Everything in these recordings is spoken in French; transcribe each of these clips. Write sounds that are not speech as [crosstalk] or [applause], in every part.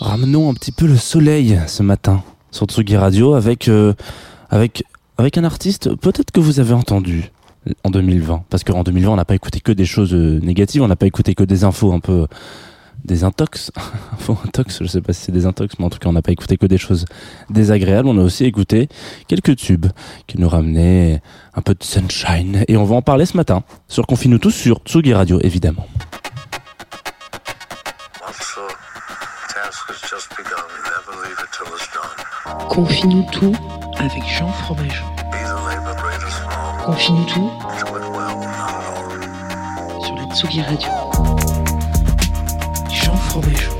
Ramenons un petit peu le soleil ce matin sur Tsugi Radio avec, euh, avec, un artiste peut-être que vous avez entendu en 2020. Parce qu'en 2020, on n'a pas écouté que des choses euh, négatives, on n'a pas écouté que des infos un peu des intox, [laughs] infos intox, je sais pas si c'est des intox, mais en tout cas, on n'a pas écouté que des choses désagréables. On a aussi écouté quelques tubes qui nous ramenaient un peu de sunshine. Et on va en parler ce matin sur Confine-nous tous sur Tsugi Radio, évidemment. Confie-nous tout avec Jean Fromageau. Confie-nous tout sur la Tsugi Radio. Jean Fromageau.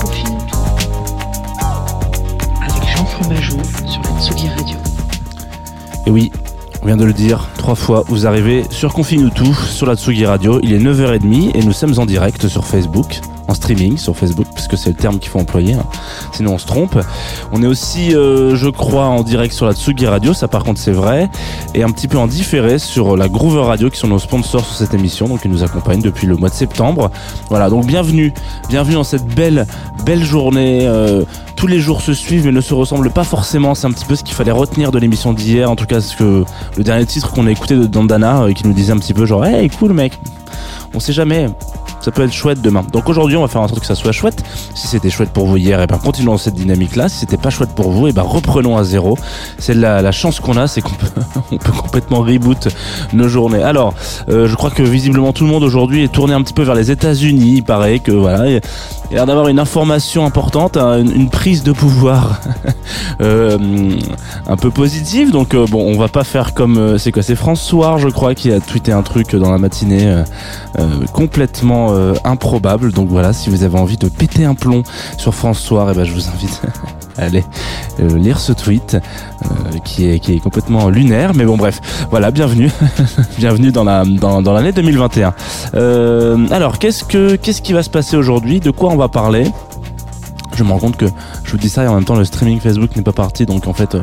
Confie-nous tout avec Jean Fromageau sur la Tsugi Radio. Et oui, vient de le dire trois fois, vous arrivez sur tout sur la Tsugi Radio. Il est 9h30 et nous sommes en direct sur Facebook, streaming sur Facebook, puisque c'est le terme qu'il faut employer, hein. sinon on se trompe. On est aussi, euh, je crois, en direct sur la Tsugi Radio, ça par contre c'est vrai, et un petit peu en différé sur la Groover Radio, qui sont nos sponsors sur cette émission, donc ils nous accompagnent depuis le mois de septembre. Voilà, donc bienvenue, bienvenue dans cette belle, belle journée. euh, tous les jours se suivent mais ne se ressemblent pas forcément. C'est un petit peu ce qu'il fallait retenir de l'émission d'hier. En tout cas, ce que le dernier titre qu'on a écouté de Dandana euh, qui nous disait un petit peu genre, hey, cool mec. On sait jamais. Ça peut être chouette demain. Donc aujourd'hui, on va faire en sorte que ça soit chouette. Si c'était chouette pour vous hier, et ben continuons cette dynamique-là. Si c'était pas chouette pour vous, et ben reprenons à zéro. C'est la, chance qu'on a, c'est qu'on [laughs] peut, complètement reboot nos journées. Alors, euh, je crois que visiblement tout le monde aujourd'hui est tourné un petit peu vers les États-Unis. Il paraît que voilà, il y a l'air d'avoir une information importante, hein, une, prise de pouvoir [laughs] euh, un peu positive. Donc euh, bon, on va pas faire comme c'est quoi, c'est François, je crois, qui a tweeté un truc dans la matinée euh, euh, improbable. Donc voilà, si vous avez envie de péter un plomb sur François, eh ben je vous invite [laughs] à aller euh, lire ce tweet euh, qui est qui est complètement lunaire. Mais bon, bref, voilà, bienvenue, [laughs] bienvenue dans la dans, dans l'année 2021. Euh, alors, qu'est-ce que qu'est-ce qui va se passer aujourd'hui? De quoi on va parler? Je me rends compte que je vous dis ça et en même temps le streaming Facebook n'est pas parti, donc en fait.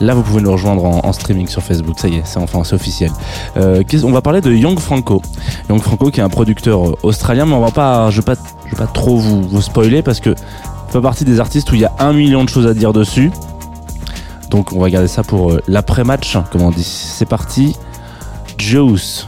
Là, vous pouvez nous rejoindre en, streaming sur Facebook. Ça y est, c'est enfin c'est officiel. Euh, on va parler de Young Franco. Young Franco, qui est un producteur euh, australien, mais on va pas, je vais pas, je vais pas trop vous, vous spoiler parce que fait partie des artistes où il y a un million de choses à dire dessus. Donc, on va garder ça pour euh, l'après-match, comme on dit. C'est parti. Juice.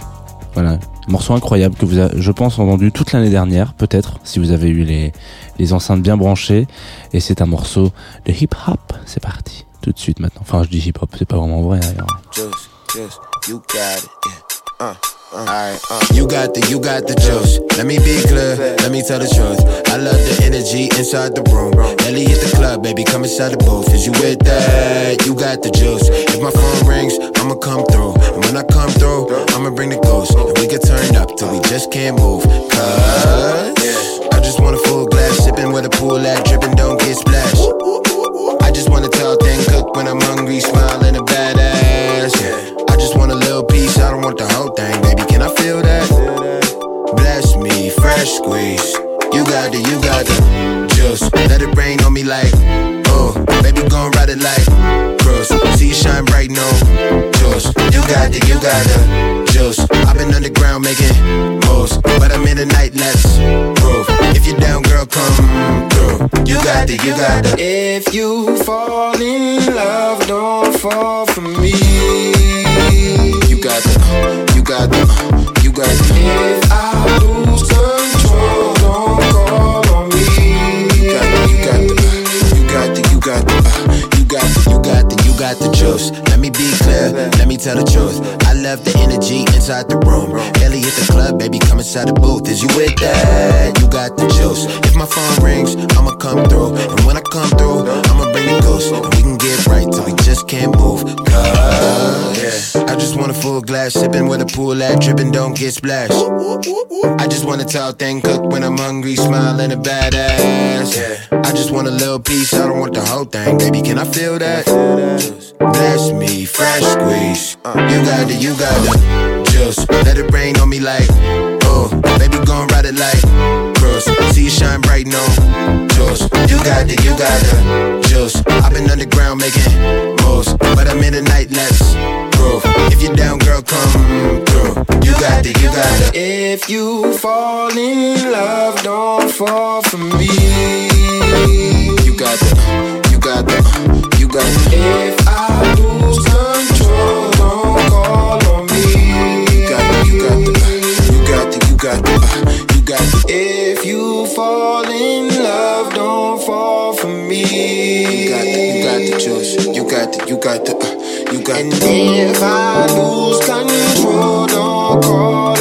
Voilà. Morceau incroyable que vous avez, je pense, entendu toute l'année dernière, peut-être, si vous avez eu les, les enceintes bien branchées. Et c'est un morceau de hip-hop. C'est parti. Tout de suite maintenant. Enfin, je dis hip-hop, c'est pas vraiment vrai d'ailleurs. You got. Uh, uh. Uh. You got the, you got the juice. Let me be clear, let me tell the truth. I love the energy inside the room. Ellie hit the club, baby, come inside the booth. Is you with that? You got the juice. If my phone rings, I'ma come through. And when I come through, I'ma bring the ghost. And we can turn up till we just can't move. Cause I just want a full glass, sipping with a pool at, dripping, don't get splashed. Just want a tall thing cook when I'm hungry, smiling a badass. Yeah. I just want a little piece, I don't want the whole thing, baby. Can I feel that? Bless me, fresh squeeze. You got the, you got the juice. Let it rain on me like, Baby, gon' ride it like girls. See you shine bright, no juice. You got it, you got the juice. I've been underground making moves, but I'm in the night, let's prove. If you're down, girl, come through. You got it, you got the. If you fall in love, don't fall for me. You got the, you got the, you got the. If I lose control, don't call on me. Let me be clear, let me tell the truth. I love the energy inside the room. Ellie hit the club, baby, come inside the booth. Is you with that? You got the juice. If my phone rings, I'ma come through. And when I come through, I'ma bring the ghost. And we can get right till we just can't move. Cause I just want a full glass, sipping with a pool at, dripping, don't get splashed. I just want a tall thing, cook when I'm hungry, smiling a badass. I just want a little piece, I don't want the whole thing. Baby, can I feel that? Bless me, fresh squeeze. You got the you got it. Just let it rain on me like, oh, baby, gon' ride it like cross. See you shine bright, no, just you got it, you got it. Just I've been underground making moves, but I'm in the night, let's groove. If you're down, girl, come through. You got it, you got it. If you fall in love, don't fall for me. You got it, you got it, you got it. If I lose control, You got it, you got the, uh, you got And if I lose control, don't call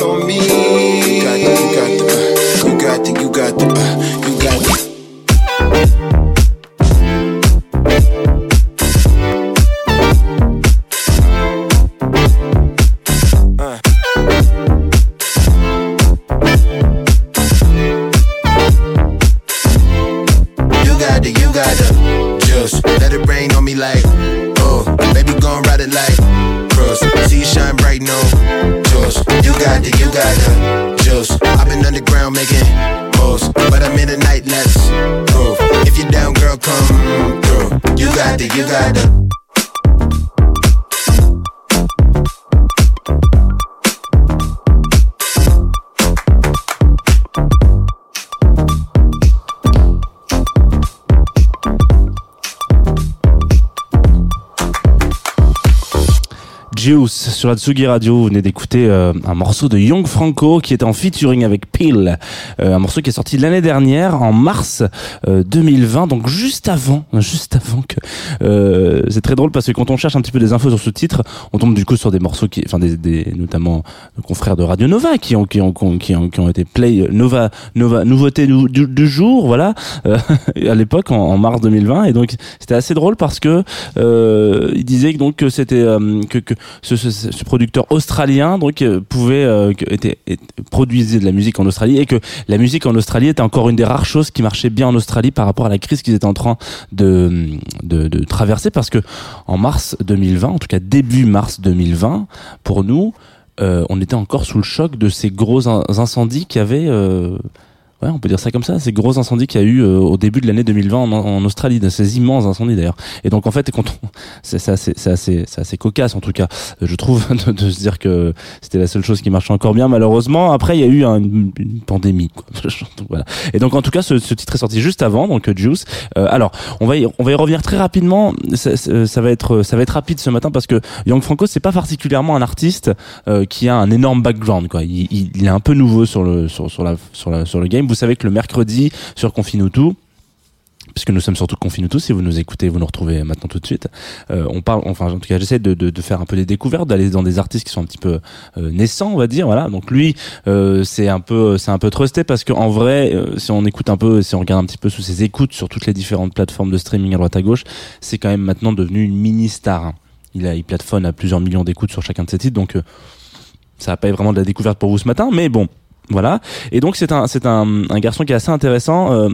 sur la Tsugi Radio. Vous venez d'écouter euh, un morceau de Young Franco qui était en featuring avec Peel. Euh, un morceau qui est sorti l'année dernière en mars euh, 2020, donc juste avant, [laughs] juste avant que. euh, c'est très drôle parce que quand on cherche un petit peu des infos sur ce titre, on tombe du coup sur des morceaux qui, enfin des, des notamment nos confrères de Radio Nova qui ont qui ont qui ont, qui ont, été play Nova Nova nouveauté du, du- jour, voilà, euh, [laughs] à l'époque en, mars 2020 et donc c'était assez drôle parce que euh, il disait que donc que c'était euh, que, que ce, ce, ce producteur australien donc euh, pouvait euh, était, produisait de la musique en Australie et que la musique en Australie était encore une des rares choses qui marchait bien en Australie par rapport à la crise qu'ils étaient en train de, de, de traverser parce que en mars 2020 en tout cas début mars 2020 pour nous euh, on était encore sous le choc de ces gros in- incendies qui avaient euh, Ouais, on peut dire ça comme ça. Ces gros incendies qu'il y a eu euh, au début de l'année 2020 en, Australie, ces immenses incendies d'ailleurs. Et donc en fait, quand on, [laughs] c'est assez, assez, assez cocasse en tout cas, je trouve, [laughs] de, de se dire que c'était la seule chose qui marchait encore bien. Malheureusement, après il y a eu un- une, pandémie. Quoi. [laughs] Voilà. Et donc en tout cas, ce, ce titre est sorti juste avant, donc euh, Juice. Euh, alors, on va y, on va y revenir très rapidement. Ça, ça- va être, ça va être rapide ce matin parce que Young Franco, c'est pas particulièrement un artiste euh, qui a un énorme background. Quoi. Il, il, il est un peu nouveau sur le, sur, sur la, sur la, sur le game. Vous savez que le mercredi sur Confinutu, puisque nous sommes surtout Confinutu, si vous nous écoutez, vous nous retrouvez maintenant tout de suite. Euh, on parle, enfin en tout cas, j'essaie de, faire un peu des découvertes, d'aller dans des artistes qui sont un petit peu euh, naissants, on va dire. Voilà. Donc lui, euh, c'est un peu, c'est un peu trusté parce qu'en vrai, euh, si on écoute un peu, si on regarde un petit peu sous ses écoutes sur toutes les différentes plateformes de streaming à droite à gauche, c'est quand même maintenant devenu une mini star. Il a, il plateforme à plusieurs millions d'écoutes sur chacun de ses titres, donc ça va pas vraiment de la découverte pour vous ce matin, mais bon, voilà. Et donc c'est un, c'est un, un garçon qui est assez intéressant. Euh,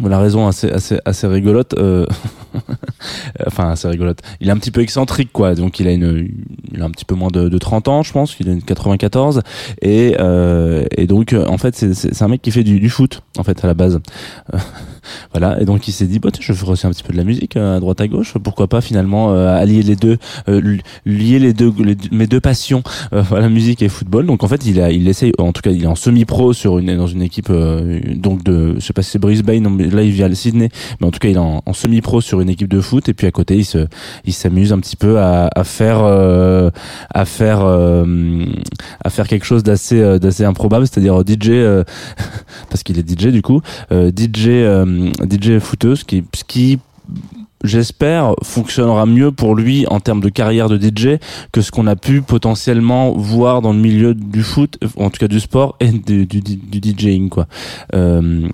la raison assez assez assez rigolote euh, [laughs] [laughs] enfin assez rigolote. Il est un petit peu excentrique quoi. Donc il a une il a un petit peu moins de, de 30 ans je pense. Il a une 94 et euh, et donc euh, en fait c'est c'est c'est un mec qui fait du, du foot en fait à la base. Euh, [laughs] voilà. Et donc il s'est dit bah je ferai aussi un petit peu de la musique euh, à droite à gauche. Pourquoi pas finalement allier les deux li- lier les deux mes deux passions voilà musique et football. Donc en fait il a il essaye en tout cas il est en semi pro sur une dans une équipe donc de je sais pas si c'est Brisbane là il vient à Sydney. Mais en tout cas il est en, en semi pro une équipe de foot et puis à côté il se il s'amuse un petit peu à, faire euh, à faire euh, à faire quelque chose d'assez euh, d'assez improbable c'est-à-dire DJ euh, [laughs] parce qu'il est DJ du coup euh, DJ euh, DJ footeuse qui ce qui j'espère, fonctionnera mieux pour lui en termes de carrière de DJ que ce qu'on a pu potentiellement voir dans le milieu du foot, euh, en tout cas du sport et du, du, DJing quoi. Euh,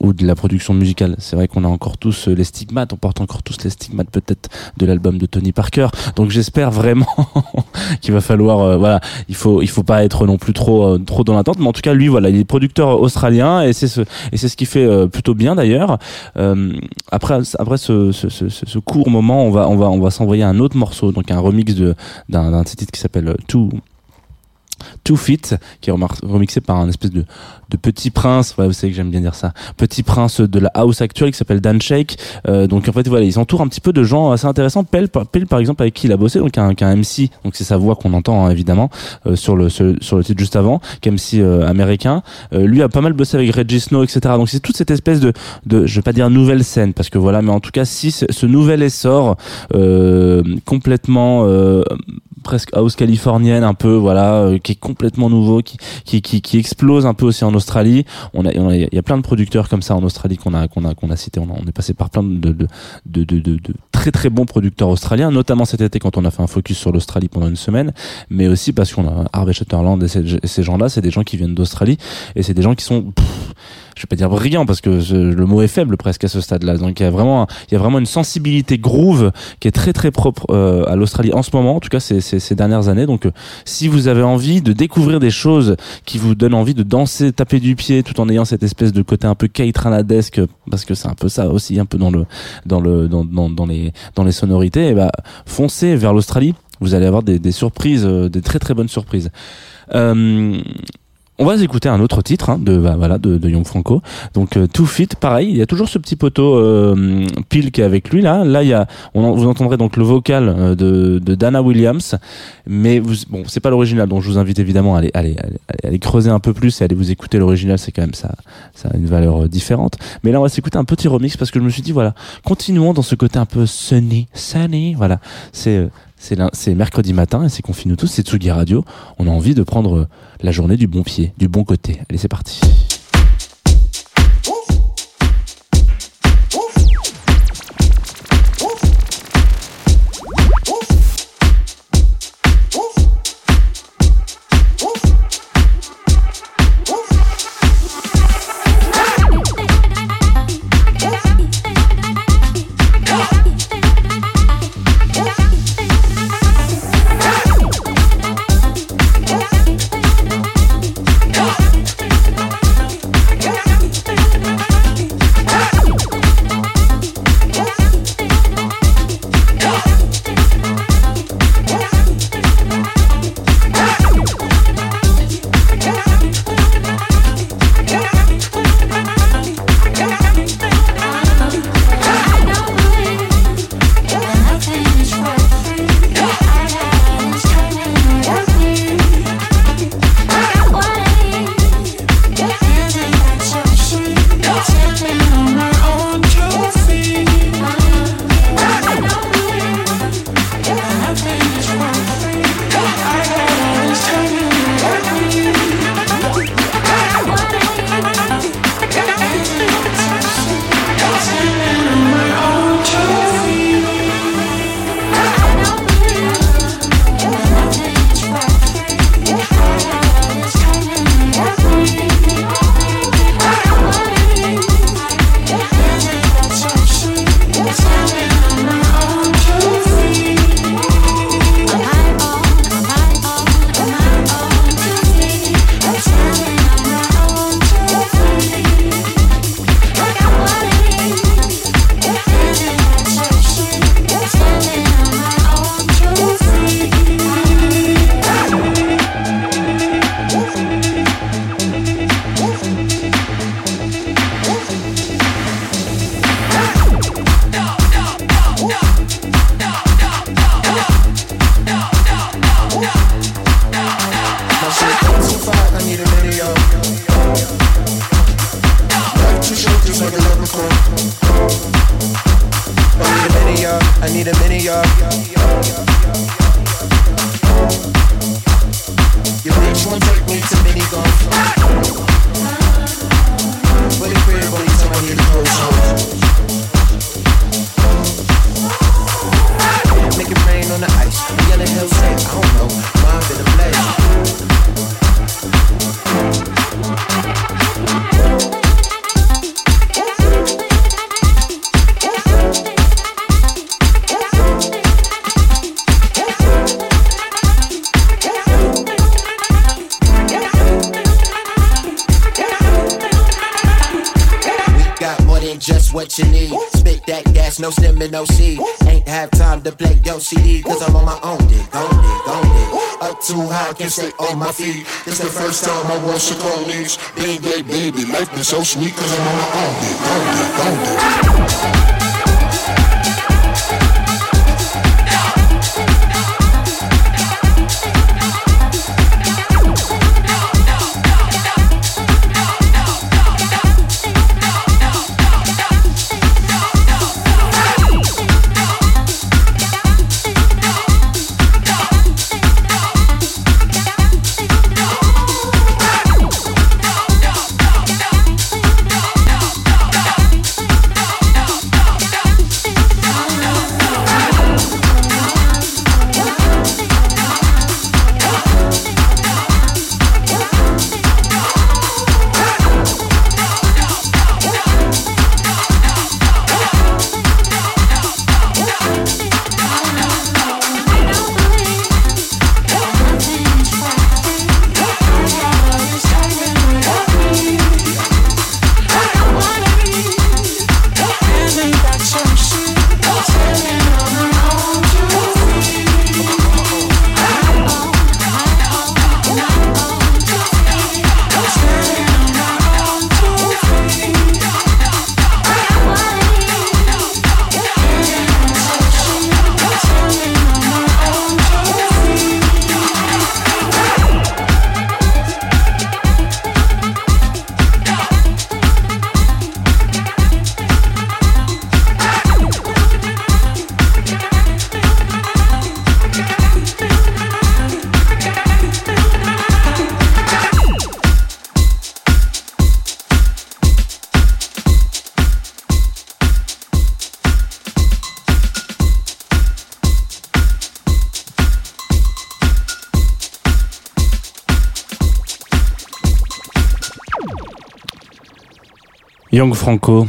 ou de la production musicale. C'est vrai qu'on a encore tous euh, les stigmates, on porte encore tous les stigmates peut-être de l'album de Tony Parker. Donc j'espère vraiment [laughs] qu'il va falloir, euh, voilà, il faut, il faut pas être non plus trop, euh, trop dans l'attente. Mais en tout cas, lui, voilà, il est producteur australien et c'est ce, et c'est ce qui fait euh, plutôt bien d'ailleurs. Après, après ce, ce, ce, ce court moment, on va, on va, on va s'envoyer un autre morceau, donc un remix de d'un, d'un titre qui s'appelle Two. Two Fit, qui est remixé par un espèce de, de petit prince, ouais, vous savez que j'aime bien dire ça, petit prince de la house actuelle qui s'appelle Dan Shake. Euh, donc en fait voilà, il s'entoure un petit peu de gens assez intéressants. Pell, Pell, par exemple avec qui il a bossé, donc un, un MC, donc c'est sa voix qu'on entend hein, évidemment euh, sur le sur, le titre juste avant, qui MC euh, américain. Euh, lui a pas mal bossé avec Reggie Snow, etc. Donc c'est toute cette espèce de, de, je vais pas dire nouvelle scène parce que voilà, mais en tout cas si ce, nouvel essor euh, complètement euh, presque house californienne un peu voilà qui est complètement nouveau qui, qui qui qui explose un peu aussi en Australie. On a il y a plein de producteurs comme ça en Australie qu'on a qu'on a qu'on a cité on, on est passé par plein de, de de de de très très bons producteurs australiens notamment cet été quand on a fait un focus sur l'Australie pendant une semaine mais aussi parce qu'on a Harvey Sutherland et ces, gens-là c'est des gens qui viennent d'Australie et c'est des gens qui sont pff, je vais pas dire brillants parce que le mot est faible presque à ce stade-là. Donc il y a vraiment, il y a vraiment une sensibilité groove qui est très très propre euh, à l'Australie en ce moment. En tout cas, ces dernières années. Donc euh, si vous avez envie de découvrir des choses qui vous donnent envie de danser, taper du pied, tout en ayant cette espèce de côté un peu Kate Ranadesque, parce que c'est un peu ça aussi, un peu dans le, dans le, dans, dans, dans les, dans les sonorités. Bah foncez vers l'Australie. Vous allez avoir des, des surprises, euh, des très très bonnes surprises. Euh, on va écouter un autre titre hein, de bah, voilà de, de Young Franco. Donc euh, Two Fit, pareil, il y a toujours ce petit poteau euh, Pile qui est avec lui là. Là il y a on vous entendrez donc le vocal euh, de, de Dana Williams, mais vous, bon c'est pas l'original donc je vous invite évidemment à aller, aller, aller, creuser un peu plus et aller vous écouter l'original, c'est quand même ça ça a une valeur euh, différente. Mais là on va s'écouter un petit remix parce que je me suis dit voilà continuons dans ce côté un peu sunny sunny voilà c'est c'est mercredi matin et c'est qu'on finit tous, c'est Tsugi Radio. On a envie de prendre euh, la journée du bon pied, du bon côté. Allez, c'est parti. CD, cause I'm on my own dick, own dick, own dick. Up too high, can't stay on my feet. It's the first time I want Chiconis. Baby, baby, life is so sweet, cause I'm on my own dick, own dick, dick. Young Franco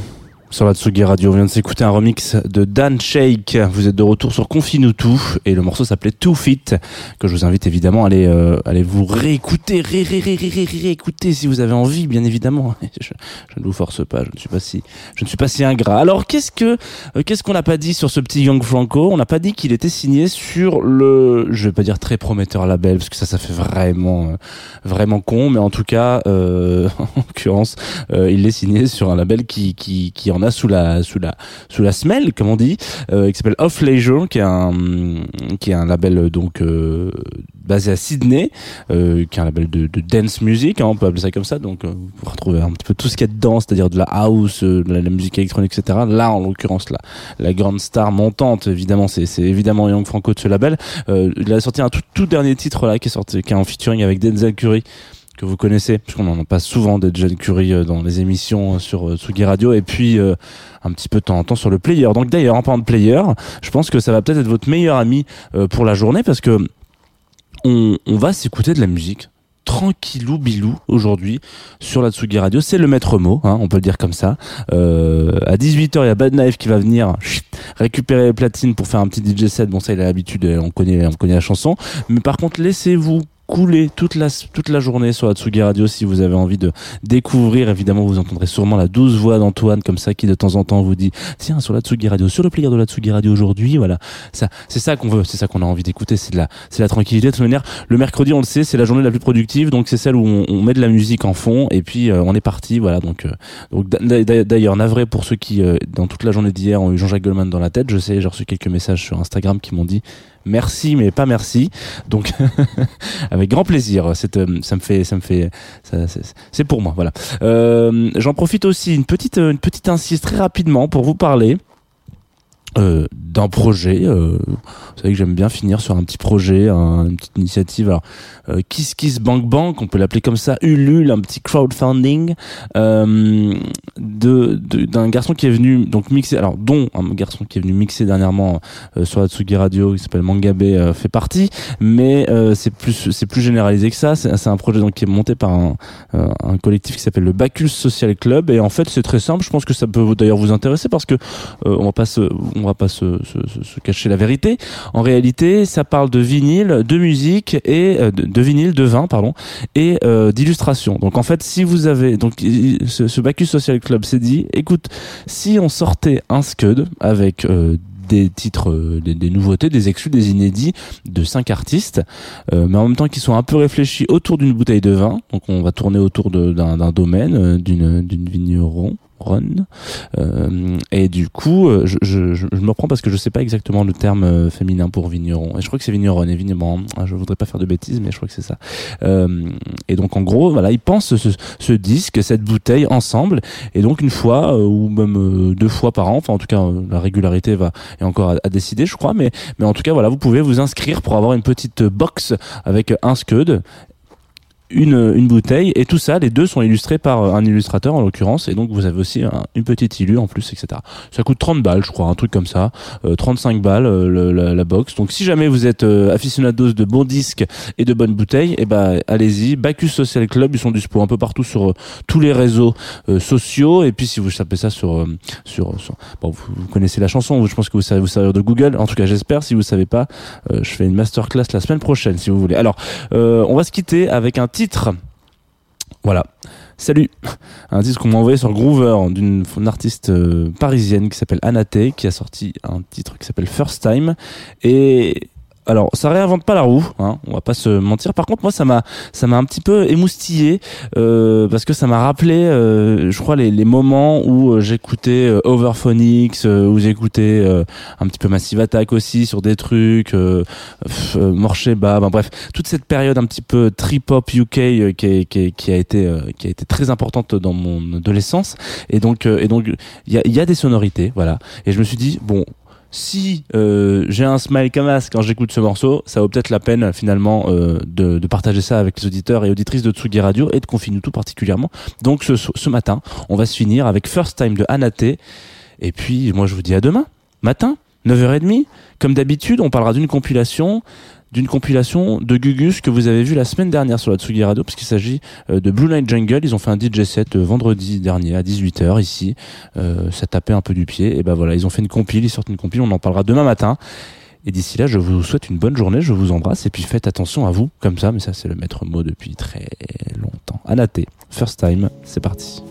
sur la Tsugi Radio. On vient de s'écouter un remix de Dan Shake. Vous êtes de retour sur Confinutu et le morceau s'appelait Too Fit que je vous invite évidemment à aller, euh, aller vous réécouter, ré, ré, ré, ré, ré, réécouter si vous avez envie, bien évidemment. [laughs] Je, ne vous force pas, je ne suis pas si, je ne suis pas si ingrat. Alors qu'est-ce que, euh, qu'est-ce qu'on n'a pas dit sur ce petit Young Franco? On n'a pas dit qu'il était signé sur le, je vais pas dire très prometteur label parce que ça, ça fait vraiment, euh, vraiment con, mais en tout cas, euh, [laughs] en l'occurrence, il est signé sur un label qui, qui, qui en a sous la, sous la, sous la semelle, comme on dit, euh, qui s'appelle Off Leisure, qui est un, qui est un label euh, donc euh, basé à Sydney, euh, qui est un label de, de dance music, hein, on peut appeler ça comme ça. Donc, euh, vous retrouvez un petit peu tout ce qu'il y a dedans, c'est-à-dire de la house, de la, musique électronique, etc. Là, en l'occurrence, la, la grande star montante, évidemment, c'est c'est évidemment Young Franco de ce label. Il a sorti un tout, tout dernier titre là, qui est sorti, qui est en featuring avec Denzel Curry que vous connaissez, parce qu'on en passe souvent de Denzel Curry euh, dans les émissions euh, sur euh, Tsugi Radio, et puis un petit peu de temps en temps sur le player. Donc d'ailleurs, en parlant de player, je pense que ça va peut-être être votre meilleur ami pour la journée, parce que on, va s'écouter de la musique tranquillou bilou aujourd'hui sur la Tsugi Radio. C'est le maître mot, hein, on peut le dire comme ça. À 18h, il y a Bad Knife qui va venir récupérer les platines pour faire un petit DJ set. Bon, ça, il a l'habitude, on connaît, on connaît la chanson. Mais par contre, laissez-vous couler toute la, toute la journée sur la Tsugi Radio si vous avez envie de découvrir. Évidemment, vous entendrez sûrement la douce voix d'Antoine comme ça qui de temps en temps vous dit tiens sur la Tsugi Radio, sur le player de la Tsugi Radio aujourd'hui. Voilà, ça, c'est ça qu'on veut, c'est ça qu'on a envie d'écouter, c'est de la, c'est la tranquillité. De toute manière, le mercredi, on le sait, c'est la journée la plus productive, donc c'est celle où on, on met de la musique en fond et puis euh, on est parti. Voilà, donc, euh, donc d'a- d'a- d'ailleurs, navré pour ceux qui euh, dans toute la journée d'hier ont eu Jean-Jacques Goldman dans la tête. Je sais, j'ai reçu quelques messages sur Instagram qui m'ont dit merci mais pas merci. Donc [laughs] avec grand plaisir. C'est, euh, ça me fait, ça me fait, c'est pour moi. Voilà. Euh, J'en profite aussi une petite, une petite insiste très rapidement pour vous parler. Euh, d'un projet. Euh, vous savez que j'aime bien finir sur un petit projet, un- une petite initiative. Alors, euh, Kiss Kiss Bank Bank, on peut l'appeler comme ça, Ulule, un petit crowdfunding euh, de d'un garçon qui est venu donc mixer, alors dont un garçon qui est venu mixer dernièrement euh, sur la Tsugi Radio, qui s'appelle Mangabe, euh, fait partie, mais c'est plus c'est plus généralisé que ça. C'est un projet donc qui est monté par un, un collectif qui s'appelle le Bacchus Social Club, et en fait c'est très simple. Je pense que ça peut d'ailleurs vous intéresser parce que on va pas se, va pas se, cacher la vérité. En réalité, ça parle de vinyle, de musique et euh, de, de vinyle, de vin, pardon, et euh, d'illustration. Donc en fait, si vous avez donc ce, ce Bacchus Social Club s'est dit, écoute, si on sortait un scud avec euh, des titres, euh, des, nouveautés, des exclus, des inédits de cinq artistes, mais en même temps qui sont un peu réfléchis autour d'une bouteille de vin. Donc on va tourner autour d'un domaine, d'une vigneron. Run. Euh, et du coup, euh, je, me reprends parce que je sais pas exactement le terme euh, féminin pour vigneron. Et je crois que c'est vigneron, évidemment. Ah, Je voudrais pas faire de bêtises, mais je crois que c'est ça. Et donc en gros, voilà, ils pensent ce, ce disque, cette bouteille ensemble. Et donc une fois ou même deux fois par an, enfin en tout cas la régularité va est encore à, à décider, je crois. Mais mais en tout cas voilà, vous pouvez vous inscrire pour avoir une petite box avec un scud une, une bouteille et tout ça, les deux sont illustrés par euh, un illustrateur en l'occurrence et donc vous avez aussi un- une petite illu en plus, etc. Ça coûte 30 balles, je crois, un truc comme ça, euh, 35 balles euh, la, la box. Donc si jamais vous êtes euh, aficionados de bons disques et de bonnes bouteilles, et ben allez-y. Bacchus Social Club, ils sont dispo un peu partout sur euh, tous les réseaux euh, sociaux et puis si vous tapez ça sur sur, sur- bon, vous, connaissez la chanson, je pense que vous savez vous savez de Google. En tout cas, j'espère. Si vous savez pas, je fais une masterclass la semaine prochaine si vous voulez. Alors, on va se quitter avec un. Voilà. Salut. Un titre qu'on m'a envoyé sur Groover d'une d'une artiste euh, parisienne qui s'appelle Anaté, qui a sorti un titre qui s'appelle First Time. Et alors, ça réinvente pas la roue, hein, on va pas se mentir. Par contre, moi, ça m'a, ça m'a un petit peu émoustillé euh, parce que ça m'a rappelé, euh, je crois, les, les moments où euh, j'écoutais euh, Overphonics, euh, où j'écoutais euh, un petit peu Massive Attack aussi sur des trucs, euh, Morcheba, ben bref, toute cette période un petit peu trip hop UK qui, est- qui, est- qui a été, qui a été très importante dans mon adolescence. Et donc, et donc, il y a, il y a des sonorités, voilà. Et je me suis dit, bon, si euh, j'ai un smile comme as quand j'écoute ce morceau, ça vaut peut-être la peine finalement euh, de, de partager ça avec les auditeurs et auditrices de Tsugi Radio et de Confine tout particulièrement. Donc ce, ce matin, on va se finir avec First Time de Anaté. Et puis moi je vous dis à demain, matin, 9h30. Comme d'habitude, on parlera d'une compilation d'une compilation de Gugus que vous avez vu la semaine dernière sur la Tsugi Radio puisqu'il s'agit euh, de Blue Night Jungle. Ils ont fait un DJ set euh, vendredi dernier à 18h ici. Euh, ça tapait un peu du pied. Et ben voilà, ils ont fait une compile, ils sortent une compile, on en parlera demain matin. Et d'ici là, je vous souhaite une bonne journée, je vous embrasse et puis faites attention à vous comme ça, mais ça c'est le maître mot depuis très longtemps. Anaté, first time, c'est parti.